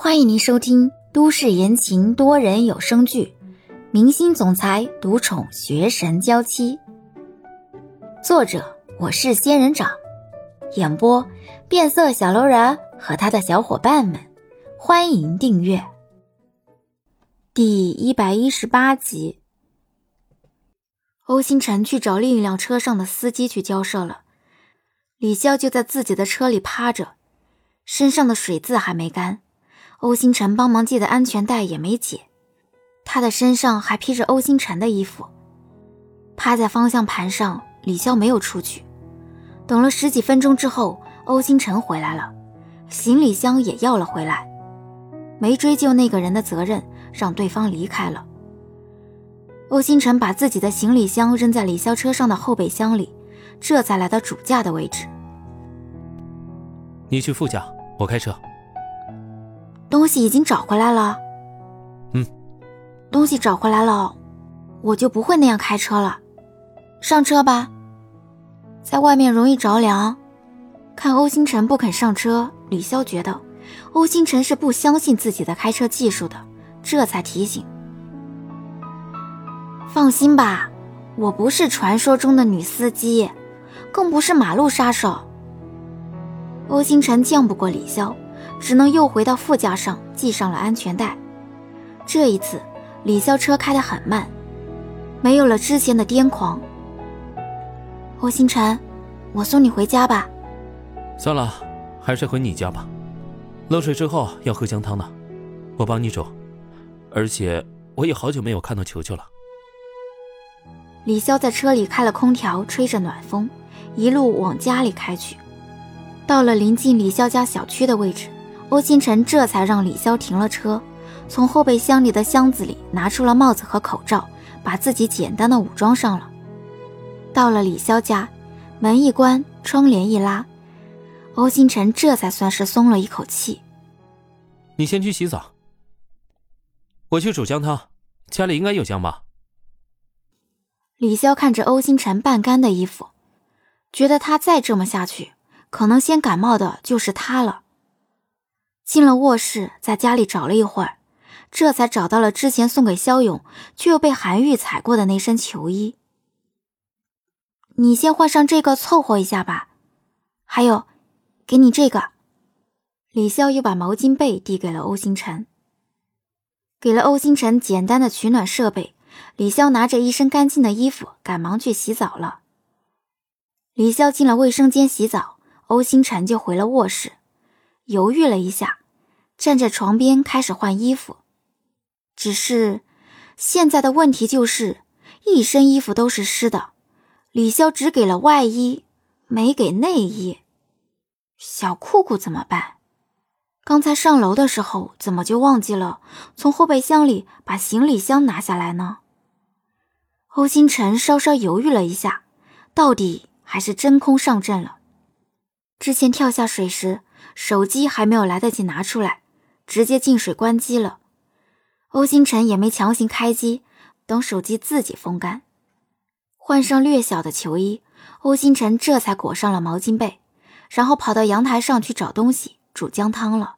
欢迎您收听都市言情多人有声剧《明星总裁独宠学神娇妻》，作者我是仙人掌，演播变色小楼人和他的小伙伴们。欢迎订阅第一百一十八集。欧星辰去找另一辆车上的司机去交涉了，李潇就在自己的车里趴着，身上的水渍还没干。欧星辰帮忙系的安全带也没解，他的身上还披着欧星辰的衣服，趴在方向盘上。李潇没有出去，等了十几分钟之后，欧星辰回来了，行李箱也要了回来，没追究那个人的责任，让对方离开了。欧星辰把自己的行李箱扔在李潇车上的后备箱里，这才来到主驾的位置。你去副驾，我开车。东西已经找回来了。嗯，东西找回来了，我就不会那样开车了。上车吧，在外面容易着凉。看欧星辰不肯上车，李潇觉得欧星辰是不相信自己的开车技术的，这才提醒：“放心吧，我不是传说中的女司机，更不是马路杀手。”欧星辰犟不过李潇。只能又回到副驾上系上了安全带。这一次，李潇车开得很慢，没有了之前的癫狂。霍星辰，我送你回家吧。算了，还是回你家吧。漏水之后要喝姜汤呢，我帮你煮。而且我也好久没有看到球球了。李潇在车里开了空调，吹着暖风，一路往家里开去。到了临近李潇家小区的位置。欧星辰这才让李潇停了车，从后备箱里的箱子里拿出了帽子和口罩，把自己简单的武装上了。到了李潇家，门一关，窗帘一拉，欧星辰这才算是松了一口气。你先去洗澡，我去煮姜汤，家里应该有姜吧？李潇看着欧星辰半干的衣服，觉得他再这么下去，可能先感冒的就是他了。进了卧室，在家里找了一会儿，这才找到了之前送给肖勇却又被韩愈踩过的那身球衣。你先换上这个凑合一下吧。还有，给你这个。李潇又把毛巾被递给了欧星辰，给了欧星辰简单的取暖设备。李潇拿着一身干净的衣服，赶忙去洗澡了。李潇进了卫生间洗澡，欧星辰就回了卧室。犹豫了一下，站在床边开始换衣服。只是现在的问题就是，一身衣服都是湿的。李潇只给了外衣，没给内衣。小裤裤怎么办？刚才上楼的时候怎么就忘记了从后备箱里把行李箱拿下来呢？欧星辰稍稍犹豫了一下，到底还是真空上阵了。之前跳下水时。手机还没有来得及拿出来，直接进水关机了。欧星辰也没强行开机，等手机自己风干。换上略小的球衣，欧星辰这才裹上了毛巾被，然后跑到阳台上去找东西煮姜汤了。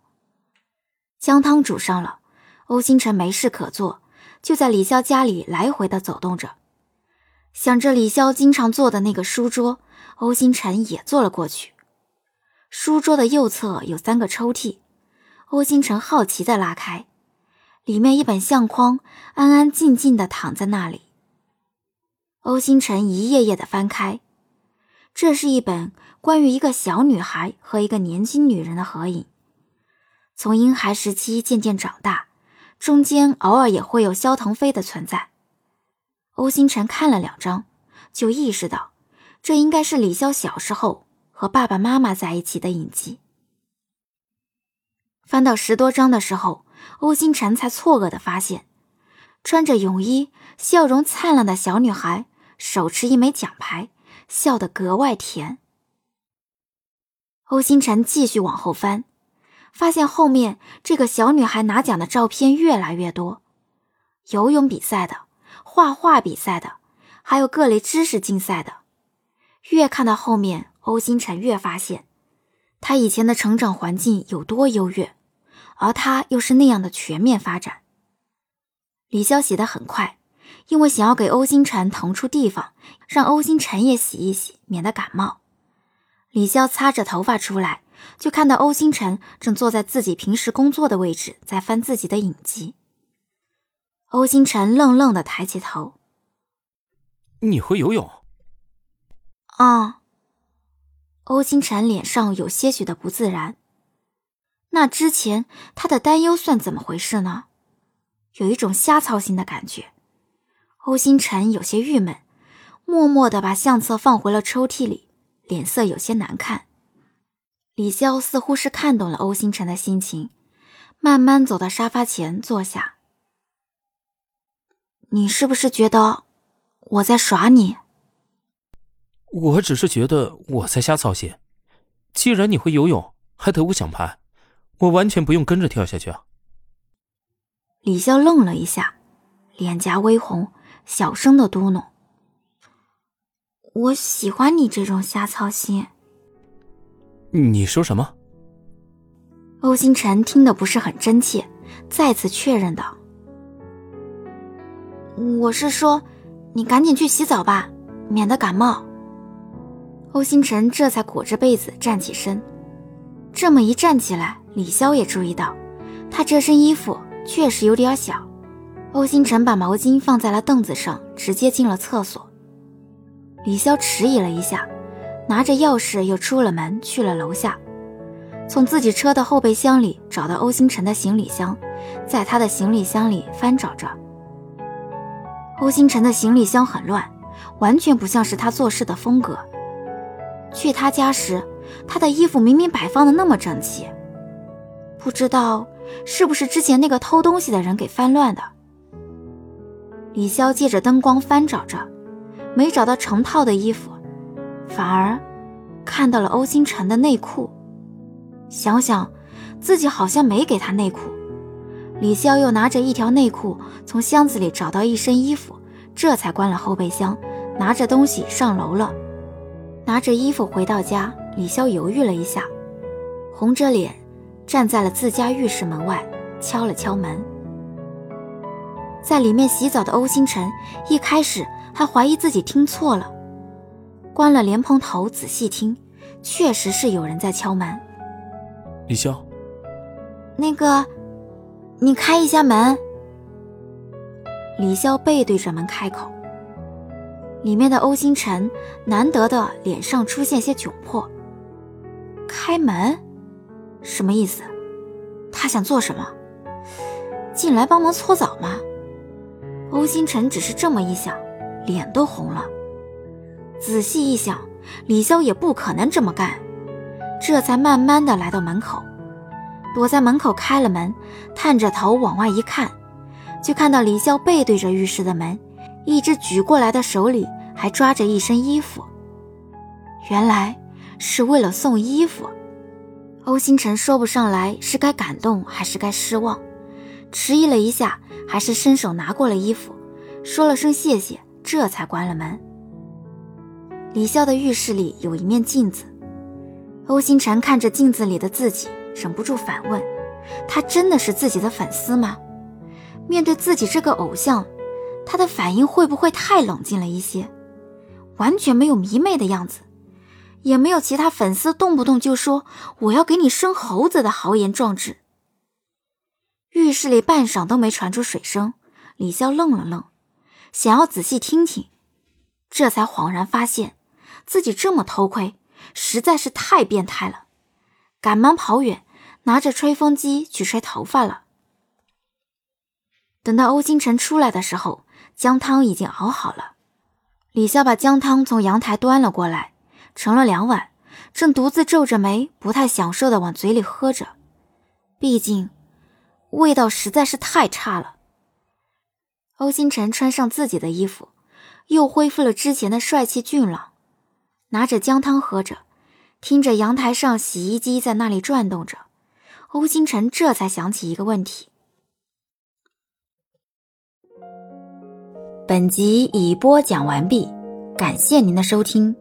姜汤煮上了，欧星辰没事可做，就在李潇家里来回的走动着，想着李潇经常坐的那个书桌，欧星辰也坐了过去。书桌的右侧有三个抽屉，欧星辰好奇的拉开，里面一本相框安安静静的躺在那里。欧星辰一页页的翻开，这是一本关于一个小女孩和一个年轻女人的合影，从婴孩时期渐渐长大，中间偶尔也会有萧腾飞的存在。欧星辰看了两张，就意识到这应该是李潇小时候。和爸爸妈妈在一起的影集。翻到十多章的时候，欧星辰才错愕的发现，穿着泳衣、笑容灿烂的小女孩手持一枚奖牌，笑得格外甜。欧星辰继续往后翻，发现后面这个小女孩拿奖的照片越来越多，游泳比赛的、画画比赛的，还有各类知识竞赛的。越看到后面。欧星辰越发现，他以前的成长环境有多优越，而他又是那样的全面发展。李潇洗得很快，因为想要给欧星辰腾出地方，让欧星辰也洗一洗，免得感冒。李潇擦着头发出来，就看到欧星辰正坐在自己平时工作的位置，在翻自己的影集。欧星辰愣愣的抬起头：“你会游泳？”啊。欧星辰脸上有些许的不自然。那之前他的担忧算怎么回事呢？有一种瞎操心的感觉。欧星辰有些郁闷，默默的把相册放回了抽屉里。脸色有些难看，李潇似乎是看懂了欧星辰的心情，慢慢走到沙发前坐下。你是不是觉得我在耍你？我只是觉得我在瞎操心。既然你会游泳，还得过奖牌，我完全不用跟着跳下去啊。李潇愣了一下，脸颊微红，小声的嘟囔。我喜欢你这种瞎操心。你说什么？欧星辰听得不是很真切，再次确认道：“我是说，你赶紧去洗澡吧，免得感冒。”欧星辰这才裹着被子站起身。这么一站起来，李潇也注意到，他这身衣服确实有点小。欧星辰把毛巾放在了凳子上，直接进了厕所。李潇迟疑了一下，拿着钥匙又出了门，去了楼下，从自己车的后备箱里找到欧星辰的行李箱，在他的行李箱里翻找着。欧星辰的行李箱很乱，完全不像是他做事的风格。去他家时，他的衣服明明摆放的那么整齐，不知道是不是之前那个偷东西的人给翻乱的。李潇借着灯光翻找着。没找到成套的衣服，反而看到了欧星辰的内裤。想想自己好像没给他内裤，李潇又拿着一条内裤从箱子里找到一身衣服，这才关了后备箱，拿着东西上楼了。拿着衣服回到家，李潇犹豫了一下，红着脸站在了自家浴室门外，敲了敲门。在里面洗澡的欧星辰一开始。还怀疑自己听错了，关了莲蓬头，仔细听，确实是有人在敲门。李潇，那个，你开一下门。李潇背对着门开口。里面的欧星辰难得的脸上出现些窘迫。开门，什么意思？他想做什么？进来帮忙搓澡吗？欧星辰只是这么一想。脸都红了。仔细一想，李潇也不可能这么干，这才慢慢的来到门口，躲在门口开了门，探着头往外一看，就看到李潇背对着浴室的门，一只举过来的手里还抓着一身衣服。原来是为了送衣服。欧星辰说不上来是该感动还是该失望，迟疑了一下，还是伸手拿过了衣服，说了声谢谢。这才关了门。李潇的浴室里有一面镜子，欧星辰看着镜子里的自己，忍不住反问：他真的是自己的粉丝吗？面对自己这个偶像，他的反应会不会太冷静了一些？完全没有迷妹的样子，也没有其他粉丝动不动就说我要给你生猴子的豪言壮志。浴室里半晌都没传出水声，李潇愣了愣。想要仔细听听，这才恍然发现自己这么偷窥，实在是太变态了。赶忙跑远，拿着吹风机去吹头发了。等到欧星辰出来的时候，姜汤已经熬好了。李潇把姜汤从阳台端了过来，盛了两碗，正独自皱着眉，不太享受的往嘴里喝着。毕竟，味道实在是太差了。欧星辰穿上自己的衣服，又恢复了之前的帅气俊朗，拿着姜汤喝着，听着阳台上洗衣机在那里转动着，欧星辰这才想起一个问题。本集已播讲完毕，感谢您的收听。